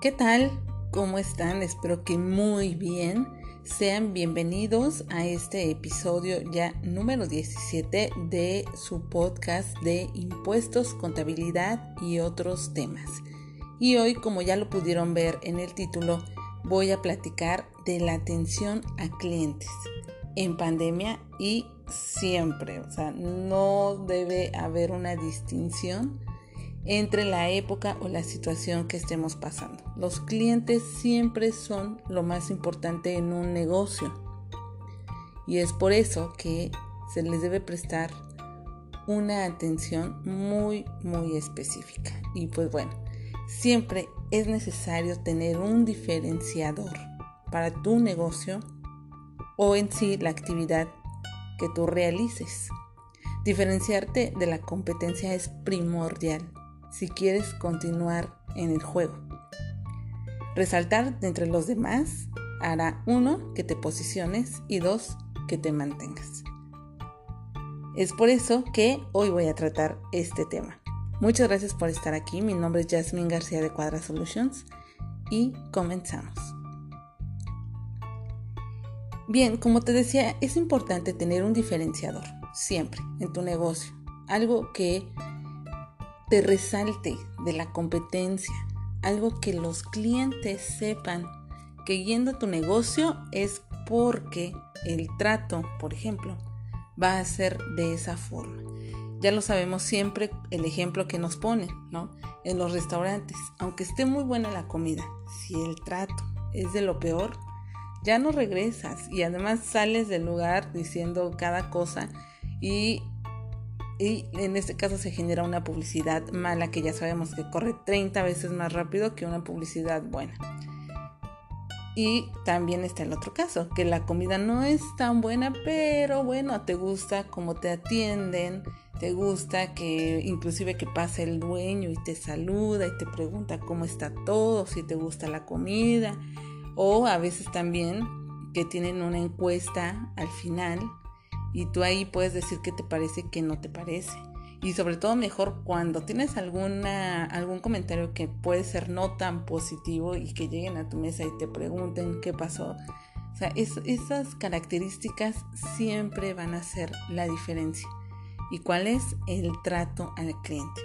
¿Qué tal? ¿Cómo están? Espero que muy bien. Sean bienvenidos a este episodio ya número 17 de su podcast de impuestos, contabilidad y otros temas. Y hoy, como ya lo pudieron ver en el título, voy a platicar de la atención a clientes en pandemia y siempre. O sea, no debe haber una distinción entre la época o la situación que estemos pasando. Los clientes siempre son lo más importante en un negocio y es por eso que se les debe prestar una atención muy muy específica. Y pues bueno, siempre es necesario tener un diferenciador para tu negocio o en sí la actividad que tú realices. Diferenciarte de la competencia es primordial si quieres continuar en el juego. Resaltar de entre los demás hará uno que te posiciones y dos que te mantengas. Es por eso que hoy voy a tratar este tema. Muchas gracias por estar aquí. Mi nombre es Jasmine García de Cuadra Solutions y comenzamos. Bien, como te decía, es importante tener un diferenciador siempre en tu negocio. Algo que te resalte de la competencia, algo que los clientes sepan que yendo a tu negocio es porque el trato, por ejemplo, va a ser de esa forma. Ya lo sabemos siempre el ejemplo que nos ponen, ¿no? En los restaurantes, aunque esté muy buena la comida, si el trato es de lo peor, ya no regresas y además sales del lugar diciendo cada cosa y y en este caso se genera una publicidad mala que ya sabemos que corre 30 veces más rápido que una publicidad buena. Y también está el otro caso, que la comida no es tan buena, pero bueno, te gusta cómo te atienden, te gusta que inclusive que pase el dueño y te saluda y te pregunta cómo está todo, si te gusta la comida, o a veces también que tienen una encuesta al final y tú ahí puedes decir qué te parece, qué no te parece. Y sobre todo mejor cuando tienes alguna, algún comentario que puede ser no tan positivo y que lleguen a tu mesa y te pregunten qué pasó. O sea, esas características siempre van a ser la diferencia. ¿Y cuál es el trato al cliente?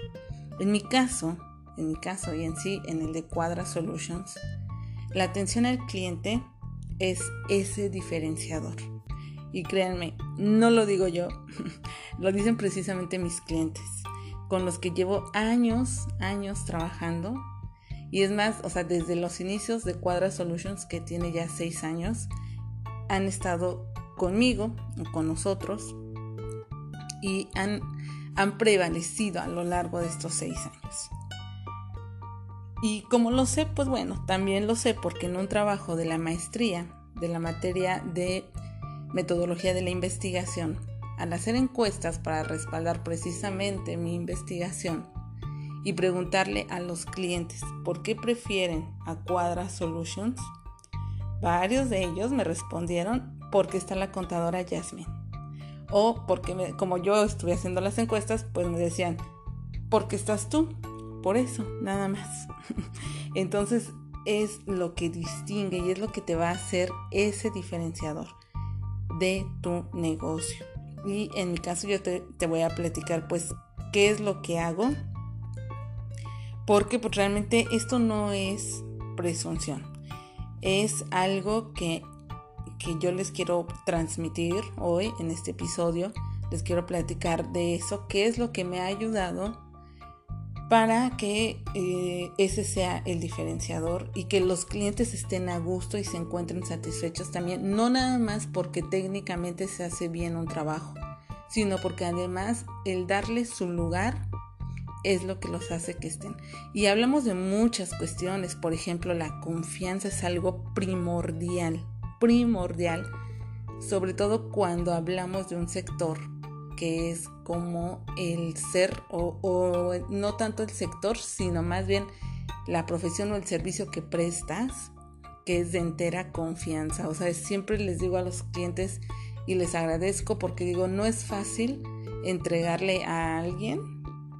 En mi caso, en mi caso y en sí, en el de Quadra Solutions, la atención al cliente es ese diferenciador. Y créanme, no lo digo yo, lo dicen precisamente mis clientes, con los que llevo años, años trabajando. Y es más, o sea, desde los inicios de Quadra Solutions, que tiene ya seis años, han estado conmigo, con nosotros, y han, han prevalecido a lo largo de estos seis años. Y como lo sé, pues bueno, también lo sé porque en un trabajo de la maestría de la materia de metodología de la investigación, al hacer encuestas para respaldar precisamente mi investigación y preguntarle a los clientes por qué prefieren a Quadra Solutions, varios de ellos me respondieron porque está la contadora Jasmine. O porque como yo estuve haciendo las encuestas, pues me decían, porque estás tú. Por eso, nada más. Entonces es lo que distingue y es lo que te va a hacer ese diferenciador de tu negocio. Y en mi caso yo te, voy a platicar pues qué es lo que hago. Porque pues realmente esto no es presunción. Es algo que, que yo les quiero transmitir hoy en este episodio. Les quiero platicar de eso, qué es lo que me ha ayudado para que eh, ese sea el diferenciador y que los clientes estén a gusto y se encuentren satisfechos también, no nada más porque técnicamente se hace bien un trabajo, sino porque además el darles su lugar es lo que los hace que estén. Y hablamos de muchas cuestiones, por ejemplo, la confianza es algo primordial, primordial, sobre todo cuando hablamos de un sector que es como el ser o, no tanto el sector, sino más bien la profesión o el servicio que prestas, que es de entera confianza. O sea, siempre les digo a los clientes y les agradezco porque digo, no es fácil entregarle a alguien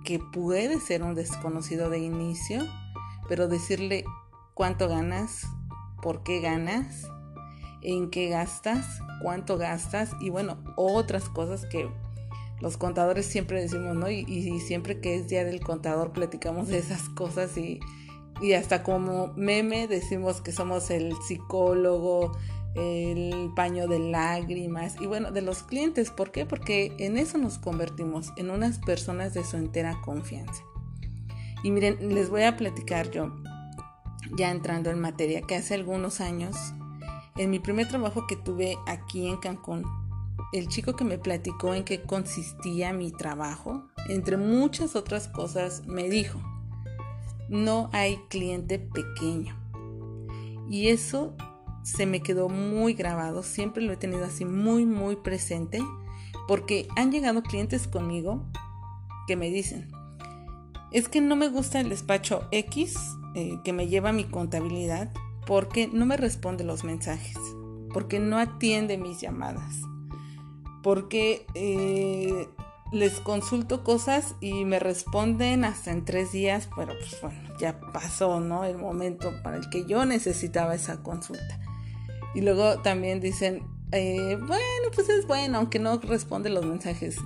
que puede ser un desconocido de inicio, pero decirle, cuánto ganas, por qué ganas, en qué gastas, cuánto gastas y bueno, otras cosas que los contadores siempre decimos, ¿no? Y, siempre que es día del contador platicamos de esas cosas y, y hasta como meme decimos que somos el psicólogo, el paño de lágrimas y bueno, de los clientes. ¿Por qué? Porque en eso nos convertimos, en unas personas de su entera confianza. Y miren, les voy a platicar yo, ya entrando en materia, que hace algunos años, en mi primer trabajo que tuve aquí en Cancún, el chico que me platicó en qué consistía mi trabajo, entre muchas otras cosas, me dijo, no hay cliente pequeño. Y eso se me quedó muy grabado, siempre lo he tenido así muy, muy presente, porque han llegado clientes conmigo que me dicen, es que no me gusta el despacho X eh, que me lleva mi contabilidad porque no me responde los mensajes, porque no atiende mis llamadas, porque eh, les consulto cosas y me responden hasta en tres días, pero pues bueno, ya pasó, ¿no? El momento para el que yo necesitaba esa consulta. Y luego también dicen, eh, bueno, pues es bueno, aunque no responde los mensajes.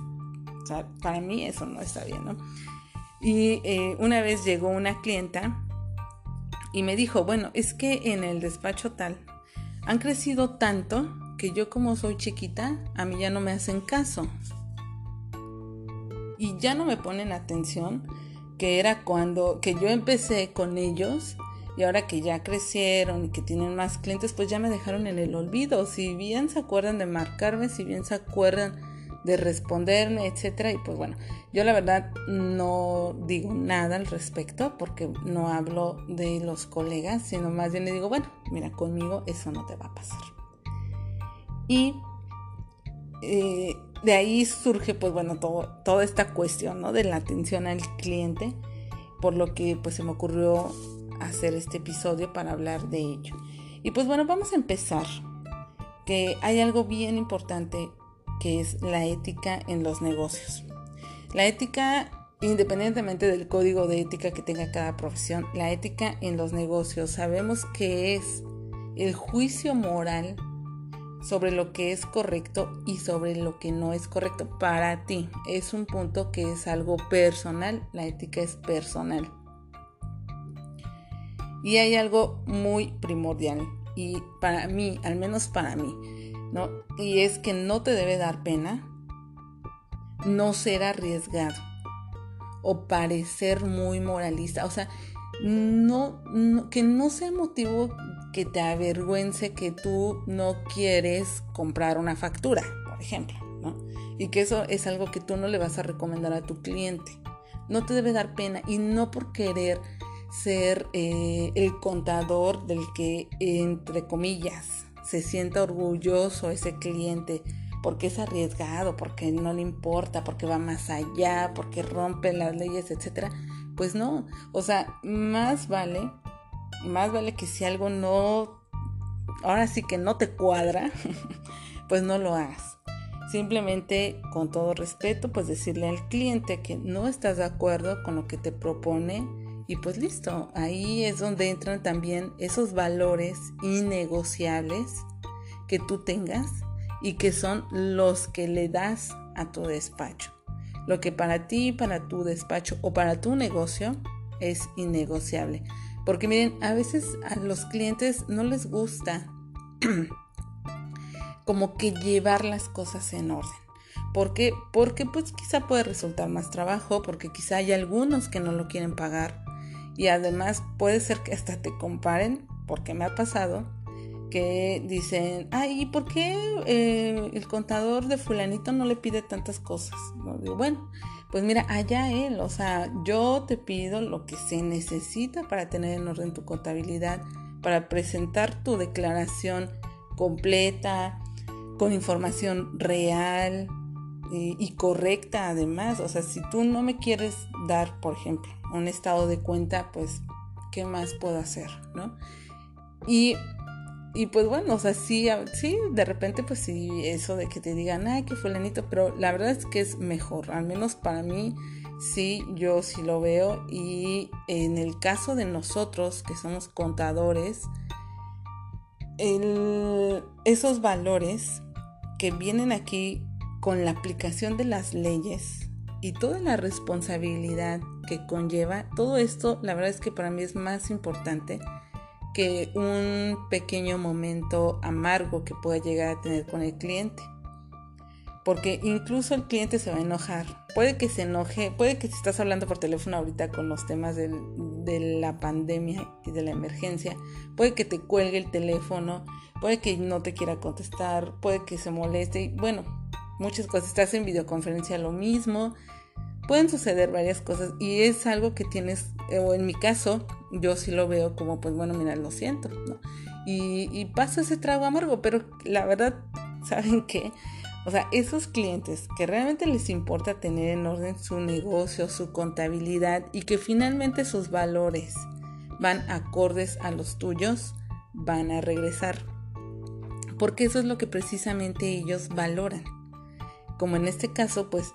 O sea, para mí eso no está bien, ¿no? Y eh, una vez llegó una clienta y me dijo, bueno, es que en el despacho tal han crecido tanto que yo como soy chiquita, a mí ya no me hacen caso. Y ya no me ponen atención, que era cuando que yo empecé con ellos y ahora que ya crecieron y que tienen más clientes, pues ya me dejaron en el olvido. Si bien se acuerdan de marcarme, si bien se acuerdan de responderme, etcétera. Y pues bueno, yo la verdad no digo nada al respecto porque no hablo de los colegas, sino más bien le digo, bueno, mira, conmigo eso no te va a pasar. Y eh, de ahí surge, pues bueno, todo, toda esta cuestión, ¿no? De la atención al cliente, por lo que pues se me ocurrió hacer este episodio para hablar de ello. Y pues bueno, vamos a empezar. Que hay algo bien importante que es la ética en los negocios. La ética, independientemente del código de ética que tenga cada profesión, la ética en los negocios sabemos que es el juicio moral sobre lo que es correcto y sobre lo que no es correcto para ti. Es un punto que es algo personal, la ética es personal. Y hay algo muy primordial y para mí, al menos para mí, ¿no? Y es que no te debe dar pena no ser arriesgado o parecer muy moralista, o sea, no, que no sea motivo que te avergüence que tú no quieres comprar una factura, por ejemplo, ¿no? Y que eso es algo que tú no le vas a recomendar a tu cliente. No te debe dar pena y no por querer ser eh, el contador del que, entre comillas, se sienta orgulloso ese cliente porque es arriesgado, porque no le importa, porque va más allá, porque rompe las leyes, etcétera. Pues no, o sea, más vale, más vale que si algo no, ahora sí que no te cuadra, pues no lo hagas. Simplemente, con todo respeto, pues decirle al cliente que no estás de acuerdo con lo que te propone y pues listo, ahí es donde entran también esos valores innegociables que tú tengas y que son los que le das a tu despacho. Lo que para ti, para tu despacho o para tu negocio es innegociable. Porque miren, a veces a los clientes no les gusta como que llevar las cosas en orden. ¿Por qué? Porque pues quizá puede resultar más trabajo, porque quizá hay algunos que no lo quieren pagar, y además puede ser que hasta te comparen, porque me ha pasado, que dicen, ay, ¿y por qué eh, el contador de fulanito no le pide tantas cosas? ¿No? Digo, bueno, pues mira, allá él, o sea, yo te pido lo que se necesita para tener en orden tu contabilidad, para presentar tu declaración completa, con información real, y, correcta además. O sea, si tú no me quieres dar, por ejemplo, un estado de cuenta, pues, ¿qué más puedo hacer? ¿No? Y y pues bueno, o sea, sí, sí, de repente pues sí, eso de que te digan, ay, que fulanito, pero la verdad es que es mejor, al menos para mí, sí, yo sí lo veo. Y en el caso de nosotros, que somos contadores, esos valores que vienen aquí con la aplicación de las leyes y toda la responsabilidad que conlleva, todo esto, la verdad es que para mí es más importante un pequeño momento amargo que pueda llegar a tener con el cliente. Porque incluso el cliente se va a enojar. Puede que se enoje, puede que si estás hablando por teléfono ahorita con los temas de la pandemia y de la emergencia, puede que te cuelgue el teléfono, puede que no te quiera contestar, puede que se moleste. Y bueno, muchas cosas. Estás en videoconferencia lo mismo. Pueden suceder varias cosas y es algo que tienes, o en mi caso, yo sí lo veo como, pues bueno, mira, lo siento, ¿no? Y, y paso ese trago amargo, pero la verdad, ¿saben qué? O sea, esos clientes que realmente les importa tener en orden su negocio, su contabilidad y que finalmente sus valores van acordes a los tuyos, van a regresar. Porque eso es lo que precisamente ellos valoran. Como en este caso, pues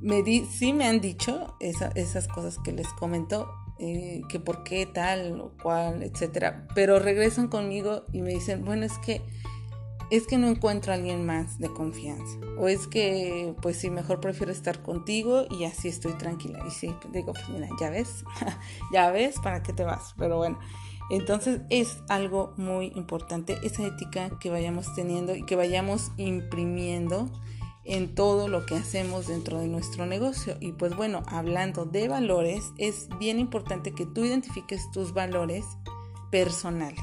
me di, sí me han dicho esas cosas que les comento, eh, que por qué tal o cual, etcétera, pero regresan conmigo y me dicen, bueno, es que es que no encuentro a alguien más de confianza o es que pues sí mejor prefiero estar contigo y así estoy tranquila y sí digo pues mira ya ves ya ves para qué te vas pero bueno entonces es algo muy importante esa ética que vayamos teniendo y que vayamos imprimiendo en todo lo que hacemos dentro de nuestro negocio. Y pues bueno, hablando de valores, es bien importante que tú identifiques tus valores personales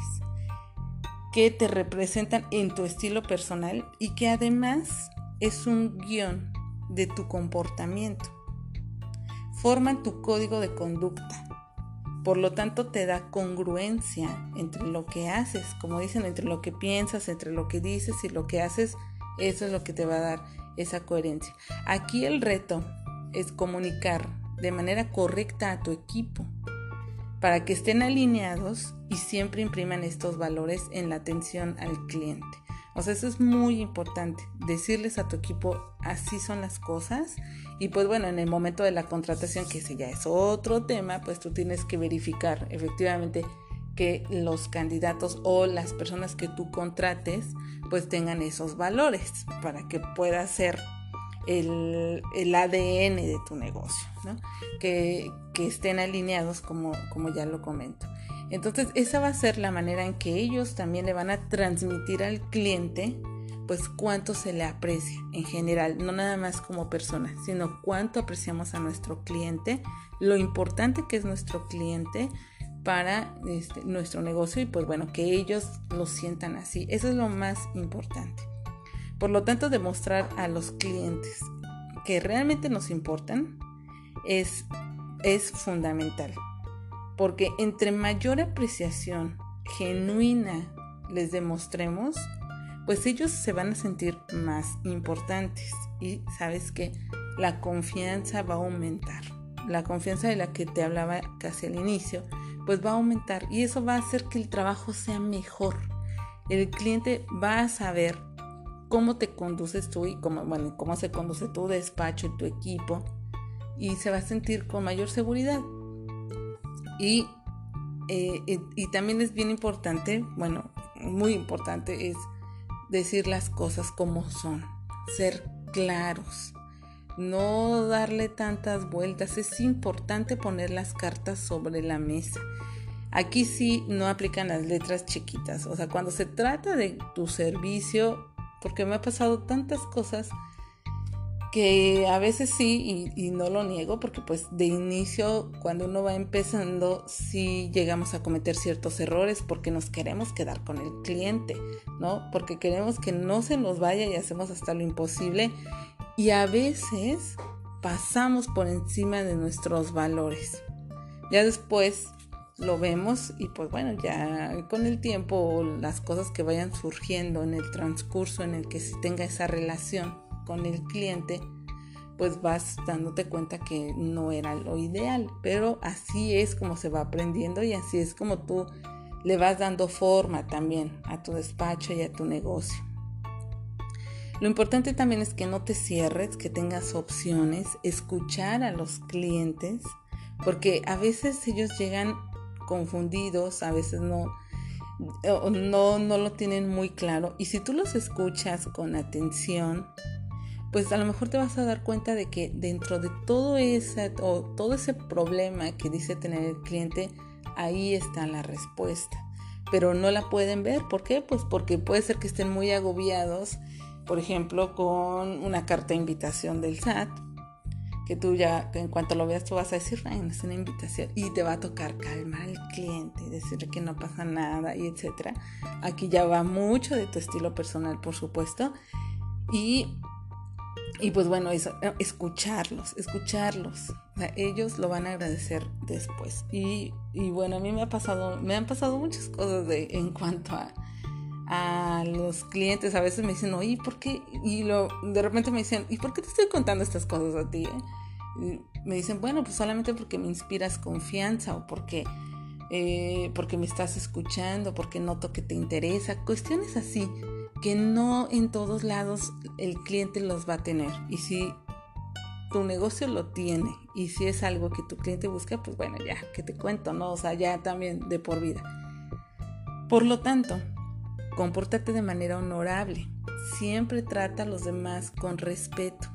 que te representan en tu estilo personal y que además es un guion de tu comportamiento. Forman tu código de conducta. Por lo tanto, te da congruencia entre lo que haces, como dicen, entre lo que piensas, entre lo que dices y lo que haces. Eso es lo que te va a dar esa coherencia. Aquí el reto es comunicar de manera correcta a tu equipo para que estén alineados y siempre impriman estos valores en la atención al cliente. O sea, eso es muy importante, decirles a tu equipo así son las cosas y pues bueno, en el momento de la contratación, que ese ya es otro tema, pues tú tienes que verificar efectivamente que los candidatos o las personas que tú contrates pues tengan esos valores para que pueda ser el, ADN de tu negocio, que, estén alineados como, como ya lo comento. Entonces esa va a ser la manera en que ellos también le van a transmitir al cliente pues cuánto se le aprecia en general, no nada más como persona, sino cuánto apreciamos a nuestro cliente, lo importante que es nuestro cliente, para este, nuestro negocio y pues bueno, que ellos lo sientan así. Eso es lo más importante. Por lo tanto, demostrar a los clientes que realmente nos importan es, es fundamental. Porque entre mayor apreciación genuina les demostremos, pues ellos se van a sentir más importantes. Y sabes que la confianza va a aumentar. La confianza de la que te hablaba casi al inicio pues va a aumentar y eso va a hacer que el trabajo sea mejor. El cliente va a saber cómo te conduces tú y cómo, bueno, cómo se conduce tu despacho y tu equipo y se va a sentir con mayor seguridad. Y, eh, y también es bien importante, bueno, muy importante es decir las cosas como son, ser claros no darle tantas vueltas. Es importante poner las cartas sobre la mesa. Aquí sí no aplican las letras chiquitas. O sea, cuando se trata de tu servicio, porque me ha pasado tantas cosas que a veces sí, y, no lo niego, porque pues de inicio, cuando uno va empezando, sí llegamos a cometer ciertos errores porque nos queremos quedar con el cliente, ¿no? Porque queremos que no se nos vaya y hacemos hasta lo imposible y a veces pasamos por encima de nuestros valores. Ya después lo vemos y pues bueno, ya con el tiempo las cosas que vayan surgiendo en el transcurso en el que se tenga esa relación con el cliente, pues vas dándote cuenta que no era lo ideal, pero así es como se va aprendiendo y así es como tú le vas dando forma también a tu despacho y a tu negocio. Lo importante también es que no te cierres, que tengas opciones, escuchar a los clientes, porque a veces ellos llegan confundidos, a veces no, no, no lo tienen muy claro. Y si tú los escuchas con atención, pues a lo mejor te vas a dar cuenta de que dentro de todo ese, o todo ese problema que dice tener el cliente, ahí está la respuesta. Pero no la pueden ver. ¿Por qué? Pues porque puede ser que estén muy agobiados, por ejemplo, con una carta de invitación del SAT, que tú ya, en cuanto lo veas, tú vas a decir, no es una invitación, y te va a tocar calmar al cliente, decirle que no pasa nada, y etcétera. Aquí ya va mucho de tu estilo personal, por supuesto. Y y pues bueno, eso, eh, escucharlos, escucharlos. ellos lo van a agradecer después. Y, bueno, a mí me ha pasado, me han pasado muchas cosas de, en cuanto a, a los clientes. A veces me dicen, oye, ¿por qué? Y lo, de repente me dicen, ¿y por qué te estoy contando estas cosas a ti? Eh? me dicen, bueno, pues solamente porque me inspiras confianza o porque, eh, porque me estás escuchando, porque noto que te interesa. Cuestiones así que no en todos lados el cliente los va a tener. Y si tu negocio lo tiene y si es algo que tu cliente busca, pues bueno, ya, que te cuento, ¿no? O sea, ya también de por vida. Por lo tanto, compórtate de manera honorable. Siempre trata a los demás con respeto.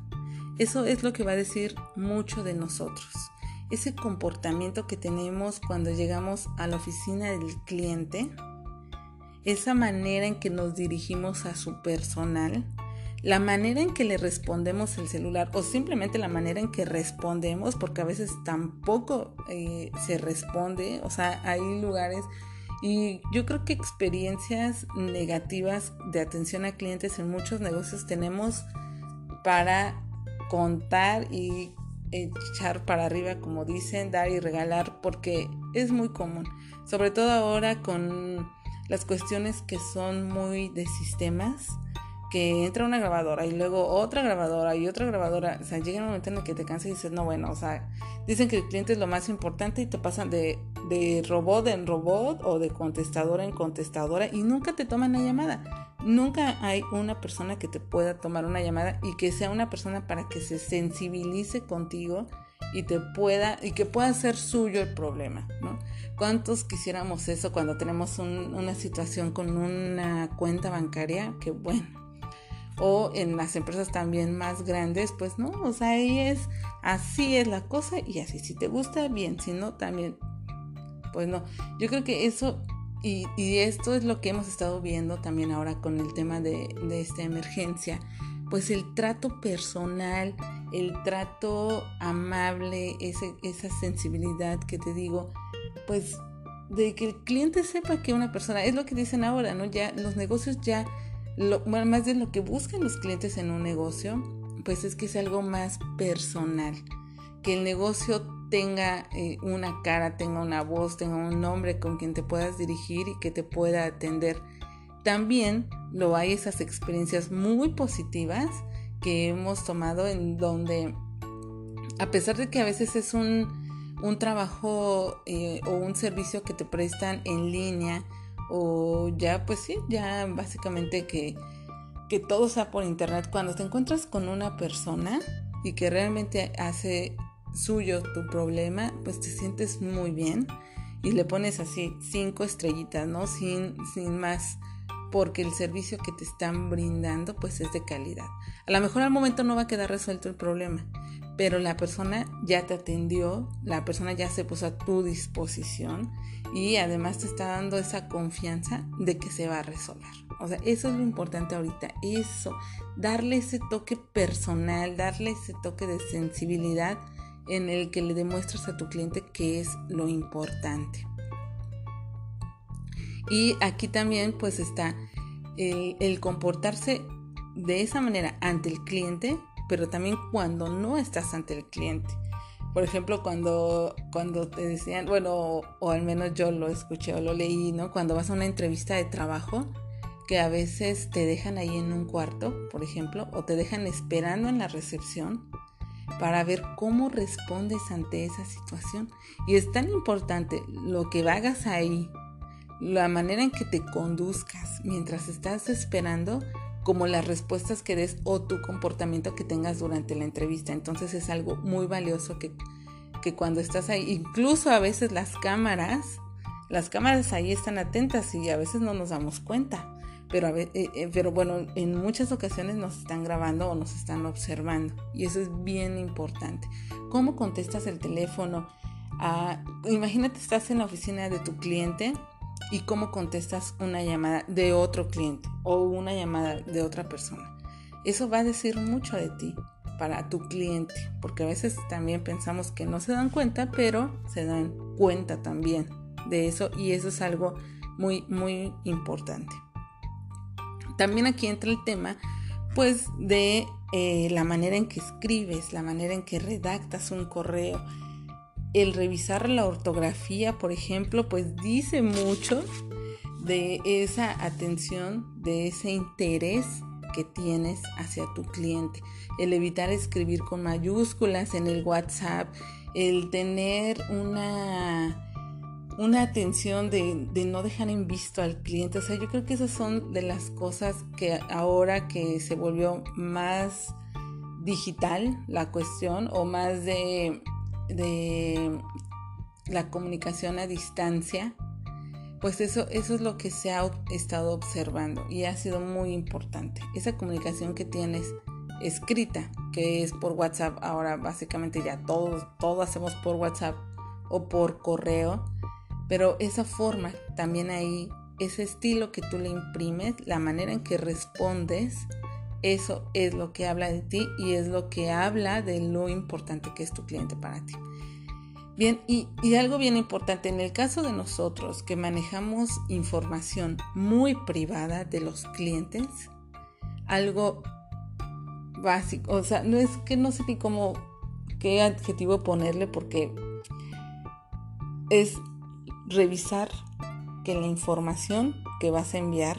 Eso es lo que va a decir mucho de nosotros. Ese comportamiento que tenemos cuando llegamos a la oficina del cliente esa manera en que nos dirigimos a su personal, la manera en que le respondemos el celular o simplemente la manera en que respondemos, porque a veces tampoco eh, se responde, o sea, hay lugares y yo creo que experiencias negativas de atención a clientes en muchos negocios tenemos para contar y echar para arriba, como dicen, dar y regalar, porque es muy común, sobre todo ahora con las cuestiones que son muy de sistemas, que entra una grabadora y luego otra grabadora y otra grabadora, o sea, llega un momento en el que te cansas y dices, no, bueno, o sea, dicen que el cliente es lo más importante y te pasan de, de robot en robot o de contestadora en contestadora y nunca te toman la llamada. Nunca hay una persona que te pueda tomar una llamada y que sea una persona para que se sensibilice contigo y te pueda y que pueda ser suyo el problema, ¿no? ¿Cuántos quisiéramos eso cuando tenemos una situación con una cuenta bancaria? Que bueno. O en las empresas también más grandes, pues no, o sea, ahí es, así es la cosa y así, si te gusta, bien, si no, también, pues no. Yo creo que eso, y, esto es lo que hemos estado viendo también ahora con el tema de, de esta emergencia, pues el trato personal, el trato amable, esa sensibilidad que te digo, pues de que el cliente sepa que una persona, es lo que dicen ahora, ¿no? Ya los negocios ya, lo, más de lo que buscan los clientes en un negocio, pues es que es algo más personal, que el negocio tenga eh, una cara, tenga una voz, tenga un nombre con quien te puedas dirigir y que te pueda atender. También lo hay esas experiencias muy positivas que hemos tomado en donde, a pesar de que a veces es un, un trabajo eh, o un servicio que te prestan en línea, o ya, pues sí, ya básicamente que, que todo sea por internet, cuando te encuentras con una persona y que realmente hace suyo tu problema, pues te sientes muy bien y le pones así cinco estrellitas, ¿no? Sin, sin más porque el servicio que te están brindando pues es de calidad. A lo mejor al momento no va a quedar resuelto el problema, pero la persona ya te atendió, la persona ya se puso a tu disposición y además te está dando esa confianza de que se va a resolver. O sea, eso es lo importante ahorita, eso, darle ese toque personal, darle ese toque de sensibilidad en el que le demuestras a tu cliente que es lo importante. Y aquí también pues está el, comportarse de esa manera ante el cliente, pero también cuando no estás ante el cliente. Por ejemplo, cuando, cuando te decían, bueno, o, al menos yo lo escuché o lo leí, ¿no? Cuando vas a una entrevista de trabajo, que a veces te dejan ahí en un cuarto, por ejemplo, o te dejan esperando en la recepción para ver cómo respondes ante esa situación. Y es tan importante lo que hagas ahí la manera en que te conduzcas mientras estás esperando, como las respuestas que des o tu comportamiento que tengas durante la entrevista. Entonces es algo muy valioso que, que cuando estás ahí, incluso a veces las cámaras, las cámaras ahí están atentas y a veces no nos damos cuenta. Pero, eh, eh, pero bueno, en muchas ocasiones nos están grabando o nos están observando y eso es bien importante. ¿Cómo contestas el teléfono? Ah, imagínate, estás en la oficina de tu cliente y cómo contestas una llamada de otro cliente o una llamada de otra persona. Eso va a decir mucho de ti para tu cliente, porque a veces también pensamos que no se dan cuenta, pero se dan cuenta también de eso y eso es algo muy, muy importante. También aquí entra el tema, pues, de eh, la manera en que escribes, la manera en que redactas un correo. El revisar la ortografía, por ejemplo, pues dice mucho de esa atención, de ese interés que tienes hacia tu cliente. El evitar escribir con mayúsculas en el WhatsApp, el tener una una atención de, no dejar en visto al cliente. O sea, yo creo que esas son de las cosas que ahora que se volvió más digital la cuestión o más de, de la comunicación a distancia, pues eso, eso es lo que se ha estado observando y ha sido muy importante. Esa comunicación que tienes escrita, que es por WhatsApp, ahora básicamente ya todos, todos hacemos por WhatsApp o por correo, pero esa forma, también ahí, ese estilo que tú le imprimes, la manera en que respondes, eso es lo que habla de ti y es lo que habla de lo importante que es tu cliente para ti. Bien, y, algo bien importante, en el caso de nosotros que manejamos información muy privada de los clientes, algo básico, o sea, no es que no sé ni cómo, qué adjetivo ponerle porque es revisar que la información que vas a enviar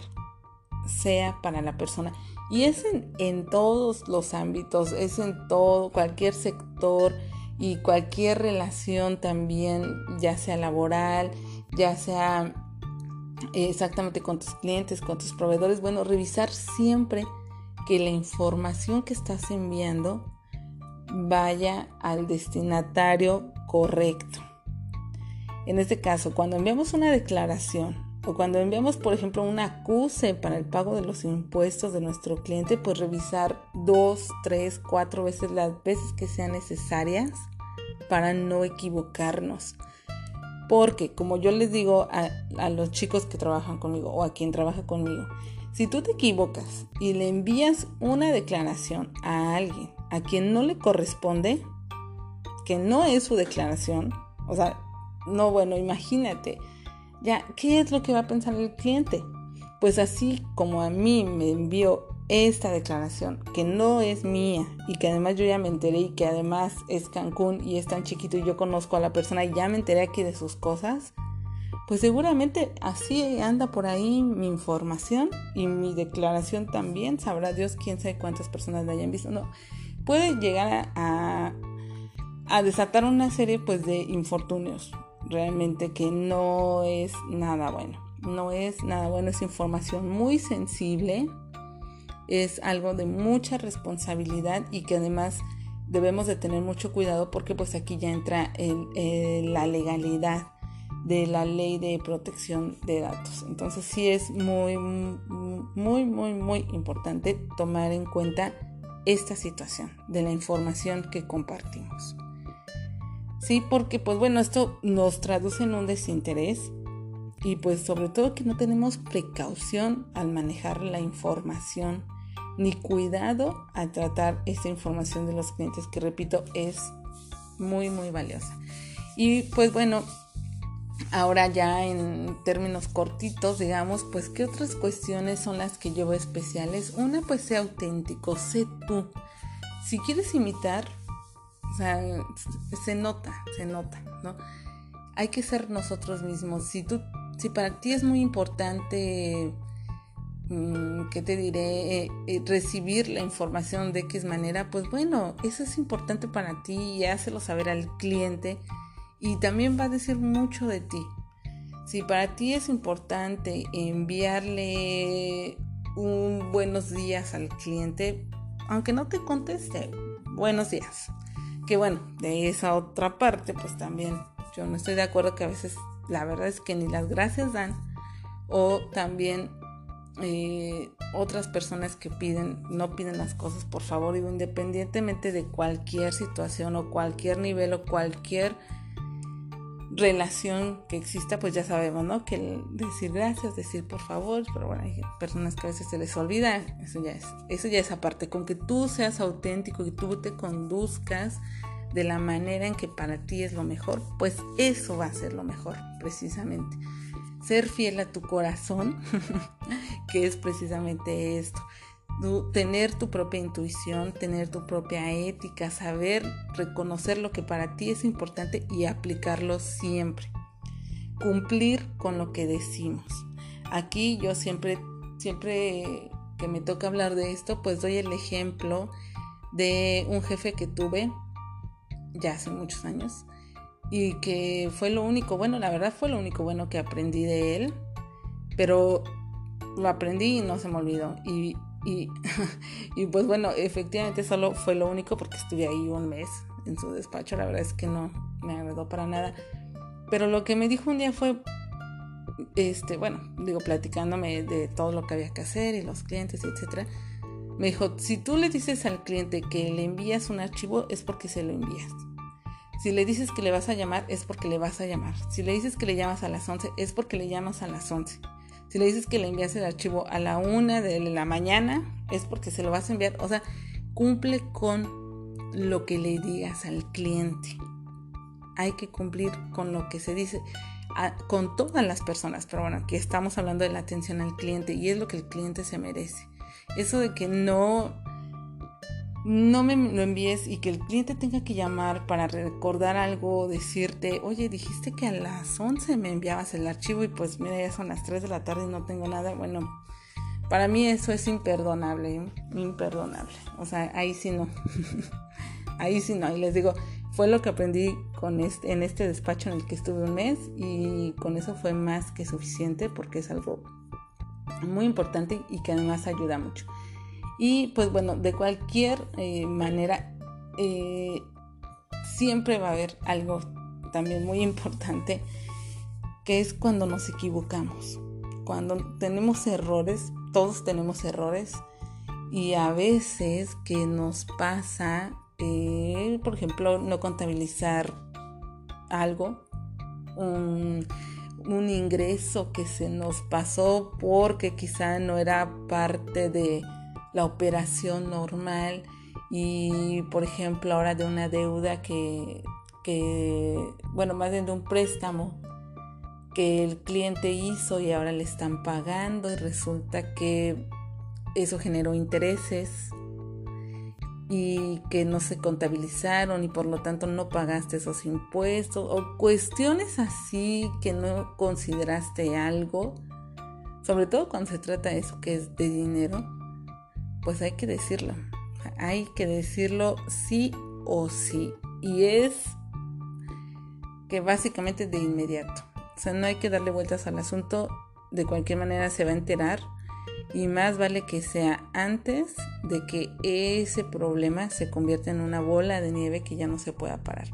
sea para la persona. Y es en, todos los ámbitos, es en todo, cualquier sector y cualquier relación también, ya sea laboral, ya sea exactamente con tus clientes, con tus proveedores. Bueno, revisar siempre que la información que estás enviando vaya al destinatario correcto. En este caso, cuando enviamos una declaración o cuando enviamos, por ejemplo, un acuse para el pago de los impuestos de nuestro cliente, pues revisar dos, tres, cuatro veces las veces que sean necesarias para no equivocarnos. Porque, como yo les digo a, a, los chicos que trabajan conmigo o a quien trabaja conmigo, si tú te equivocas y le envías una declaración a alguien a quien no le corresponde, que no es su declaración, o sea, no, bueno, imagínate. Ya, ¿qué es lo que va a pensar el cliente? Pues así como a mí me envió esta declaración, que no es mía y que además yo ya me enteré y que además es Cancún y es tan chiquito y yo conozco a la persona y ya me enteré aquí de sus cosas, pues seguramente así anda por ahí mi información y mi declaración también. Sabrá Dios quién sabe cuántas personas la hayan visto. No, puede llegar a, desatar una serie pues de infortunios realmente que no es nada bueno. No es nada bueno, es información muy sensible, es algo de mucha responsabilidad y que además debemos de tener mucho cuidado porque pues aquí ya entra la legalidad de la ley de protección de datos. Entonces sí es muy, muy, muy, muy importante tomar en cuenta esta situación de la información que compartimos. Sí, porque pues bueno, esto nos traduce en un desinterés y pues sobre todo que no tenemos precaución al manejar la información ni cuidado al tratar esta información de los clientes que repito es muy muy valiosa. Y pues bueno, ahora ya en términos cortitos, digamos, pues qué otras cuestiones son las que yo veo especiales. Una pues sea auténtico, sé tú. Si quieres imitar, o sea, se nota, se nota, ¿no? Hay que ser nosotros mismos. Si tú, si para ti es muy importante, mm, ¿qué te diré? Eh, eh, recibir la información de qué manera, pues bueno, eso es importante para ti y hácelo saber al cliente y también va a decir mucho de ti. Si para ti es importante enviarle un buenos días al cliente, aunque no te conteste, buenos días. Que bueno, de esa otra parte, pues también yo no estoy de acuerdo que a veces la verdad es que ni las gracias dan o también eh, otras personas que piden, no piden las cosas, por favor, digo, independientemente de cualquier situación o cualquier nivel o cualquier relación que exista, pues ya sabemos, ¿no? Que decir gracias, decir por favor, pero bueno, hay personas que a veces se les olvida, eso ya es, eso ya es aparte, con que tú seas auténtico, que tú te conduzcas de la manera en que para ti es lo mejor, pues eso va a ser lo mejor, precisamente. Ser fiel a tu corazón, que es precisamente esto tener tu propia intuición, tener tu propia ética, saber reconocer lo que para ti es importante y aplicarlo siempre. Cumplir con lo que decimos. Aquí yo siempre, siempre que me toca hablar de esto, pues doy el ejemplo de un jefe que tuve ya hace muchos años y que fue lo único bueno, la verdad fue lo único bueno que aprendí de él, pero lo aprendí y no se me olvidó. Y Y, pues bueno, efectivamente solo fue lo único porque estuve ahí un mes en su despacho. La verdad es que no me agradó para nada. Pero lo que me dijo un día fue, este, bueno, digo, platicándome de todo lo que había que hacer y los clientes, etcétera. Me dijo, si tú le dices al cliente que le envías un archivo, es porque se lo envías. Si le dices que le vas a llamar, es porque le vas a llamar. Si le dices que le llamas a las 11, es porque le llamas a las 11. Si le dices que le envías el archivo a la una de la mañana, es porque se lo vas a enviar. O sea, cumple con lo que le digas al cliente. Hay que cumplir con lo que se dice con todas las personas, pero bueno, aquí estamos hablando de la atención al cliente y es lo que el cliente se merece. Eso de que no no me lo envíes y que el cliente tenga que llamar para recordar algo, decirte, oye, dijiste que a las 11 me enviabas el archivo y pues mira, ya son las 3 de la tarde y no tengo nada. Bueno, para mí eso es imperdonable, imperdonable. O sea, ahí sí no. ahí sí no. Y les digo, fue lo que aprendí con este, en este despacho en el que estuve un mes y con eso fue más que suficiente porque es algo muy importante y que además ayuda mucho. Y pues bueno, de cualquier eh, manera, eh, siempre va a haber algo también muy importante, que es cuando nos equivocamos. Cuando tenemos errores, todos tenemos errores, y a veces que nos pasa, eh, por ejemplo, no contabilizar algo, un, un ingreso que se nos pasó porque quizá no era parte de la operación normal y por ejemplo ahora de una deuda que, bueno, más bien de un préstamo que el cliente hizo y ahora le están pagando y resulta que eso generó intereses y que no se contabilizaron y por lo tanto no pagaste esos impuestos o cuestiones así que no consideraste algo, sobre todo cuando se trata de eso que es de dinero, pues hay que decirlo. Hay que decirlo sí o sí. Y es que básicamente de inmediato. O sea, no hay que darle vueltas al asunto. De cualquier manera se va a enterar. Y más vale que sea antes de que ese problema se convierta en una bola de nieve que ya no se pueda parar.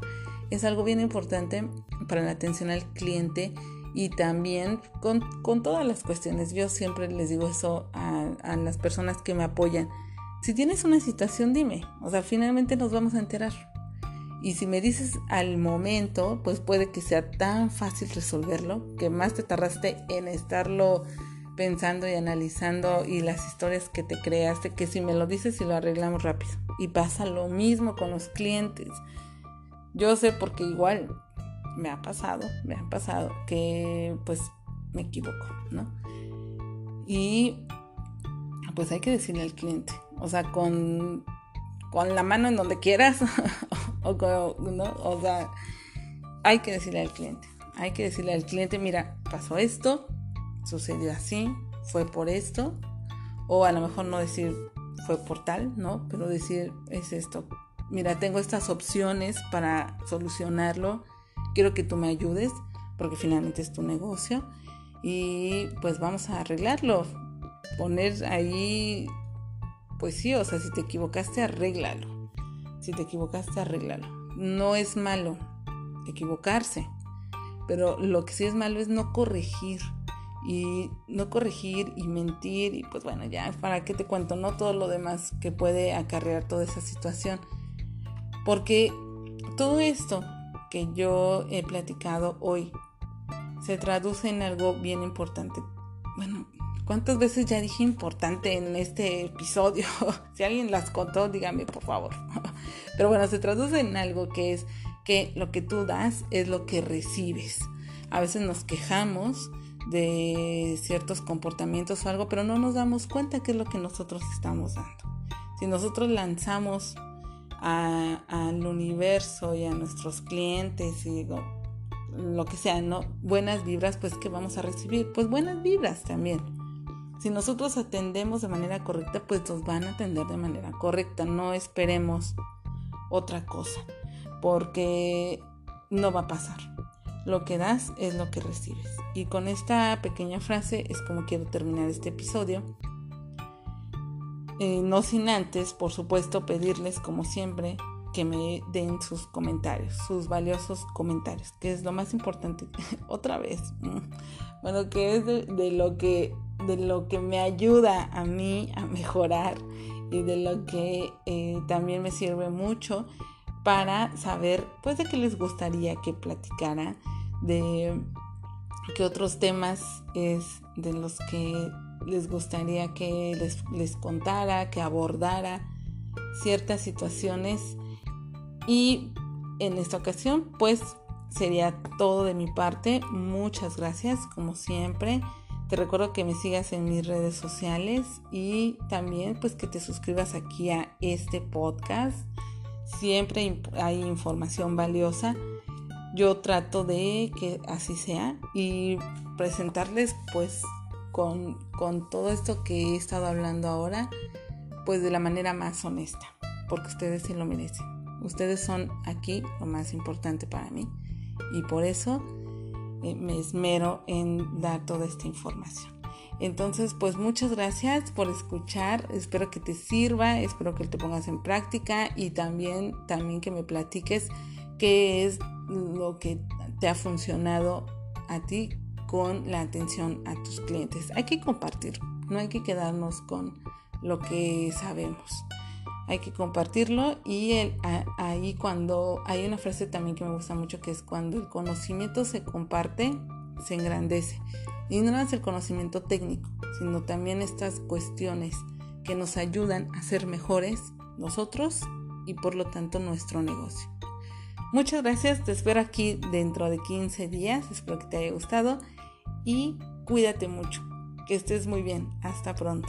Es algo bien importante para la atención al cliente y también con, todas las cuestiones. Yo siempre les digo eso a, a, las personas que me apoyan. Si tienes una situación, dime. O sea, finalmente nos vamos a enterar. Y si me dices al momento, pues puede que sea tan fácil resolverlo que más te tardaste en estarlo pensando y analizando y las historias que te creaste, que si me lo dices y lo arreglamos rápido. Y pasa lo mismo con los clientes. Yo sé porque igual me ha pasado, me ha pasado que pues me equivoco, ¿no? Y pues hay que decirle al cliente, o sea, con, con la mano en donde quieras, o, ¿no? o sea, hay que decirle al cliente, hay que decirle al cliente, mira, pasó esto, sucedió así, fue por esto, o a lo mejor no decir fue por tal, ¿no? Pero decir es esto, mira, tengo estas opciones para solucionarlo quiero que tú me ayudes porque finalmente es tu negocio y pues vamos a arreglarlo. Poner ahí, pues sí, o sea, si te equivocaste, arréglalo. Si te equivocaste, arréglalo. No es malo equivocarse, pero lo que sí es malo es no corregir y no corregir y mentir y pues bueno, ya para qué te cuento, no todo lo demás que puede acarrear toda esa situación. Porque todo esto que yo he platicado hoy se traduce en algo bien importante. Bueno, ¿cuántas veces ya dije importante en este episodio? si alguien las contó, dígame por favor. Pero bueno, se traduce en algo que es que lo que tú das es lo que recibes. A veces nos quejamos de ciertos comportamientos o algo, pero no nos damos cuenta que es lo que nosotros estamos dando. Si nosotros lanzamos al universo y a nuestros clientes y lo que sea, ¿no? Buenas vibras, pues que vamos a recibir, pues buenas vibras también. Si nosotros atendemos de manera correcta, pues nos van a atender de manera correcta. No esperemos otra cosa, porque no va a pasar. Lo que das es lo que recibes. Y con esta pequeña frase es como quiero terminar este episodio. Eh, no sin antes, por supuesto, pedirles como siempre que me den sus comentarios, sus valiosos comentarios, que es lo más importante. Otra vez, bueno, que es de, lo que de lo que me ayuda a mí a mejorar y de lo que eh, también me sirve mucho para saber, pues, de qué les gustaría que platicara de qué otros temas es de los que les gustaría que les, les contara, que abordara ciertas situaciones. Y en esta ocasión, pues sería todo de mi parte. Muchas gracias, como siempre. Te recuerdo que me sigas en mis redes sociales y también pues que te suscribas aquí a este podcast. Siempre hay información valiosa yo trato de que así sea y presentarles pues con, todo esto que he estado hablando ahora pues de la manera más honesta porque ustedes sí lo merecen ustedes son aquí lo más importante para mí y por eso eh, me esmero en dar toda esta información entonces, pues muchas gracias por escuchar. Espero que te sirva, espero que te pongas en práctica y también, también que me platiques qué es lo que te ha funcionado a ti con la atención a tus clientes. Hay que compartir, no hay que quedarnos con lo que sabemos. Hay que compartirlo y ahí cuando hay una frase también que me gusta mucho que es cuando el conocimiento se comparte, se engrandece. Y no es el conocimiento técnico, sino también estas cuestiones que nos ayudan a ser mejores nosotros y por lo tanto nuestro negocio. Muchas gracias, te espero aquí dentro de 15 días, espero que te haya gustado y cuídate mucho, que estés muy bien, hasta pronto.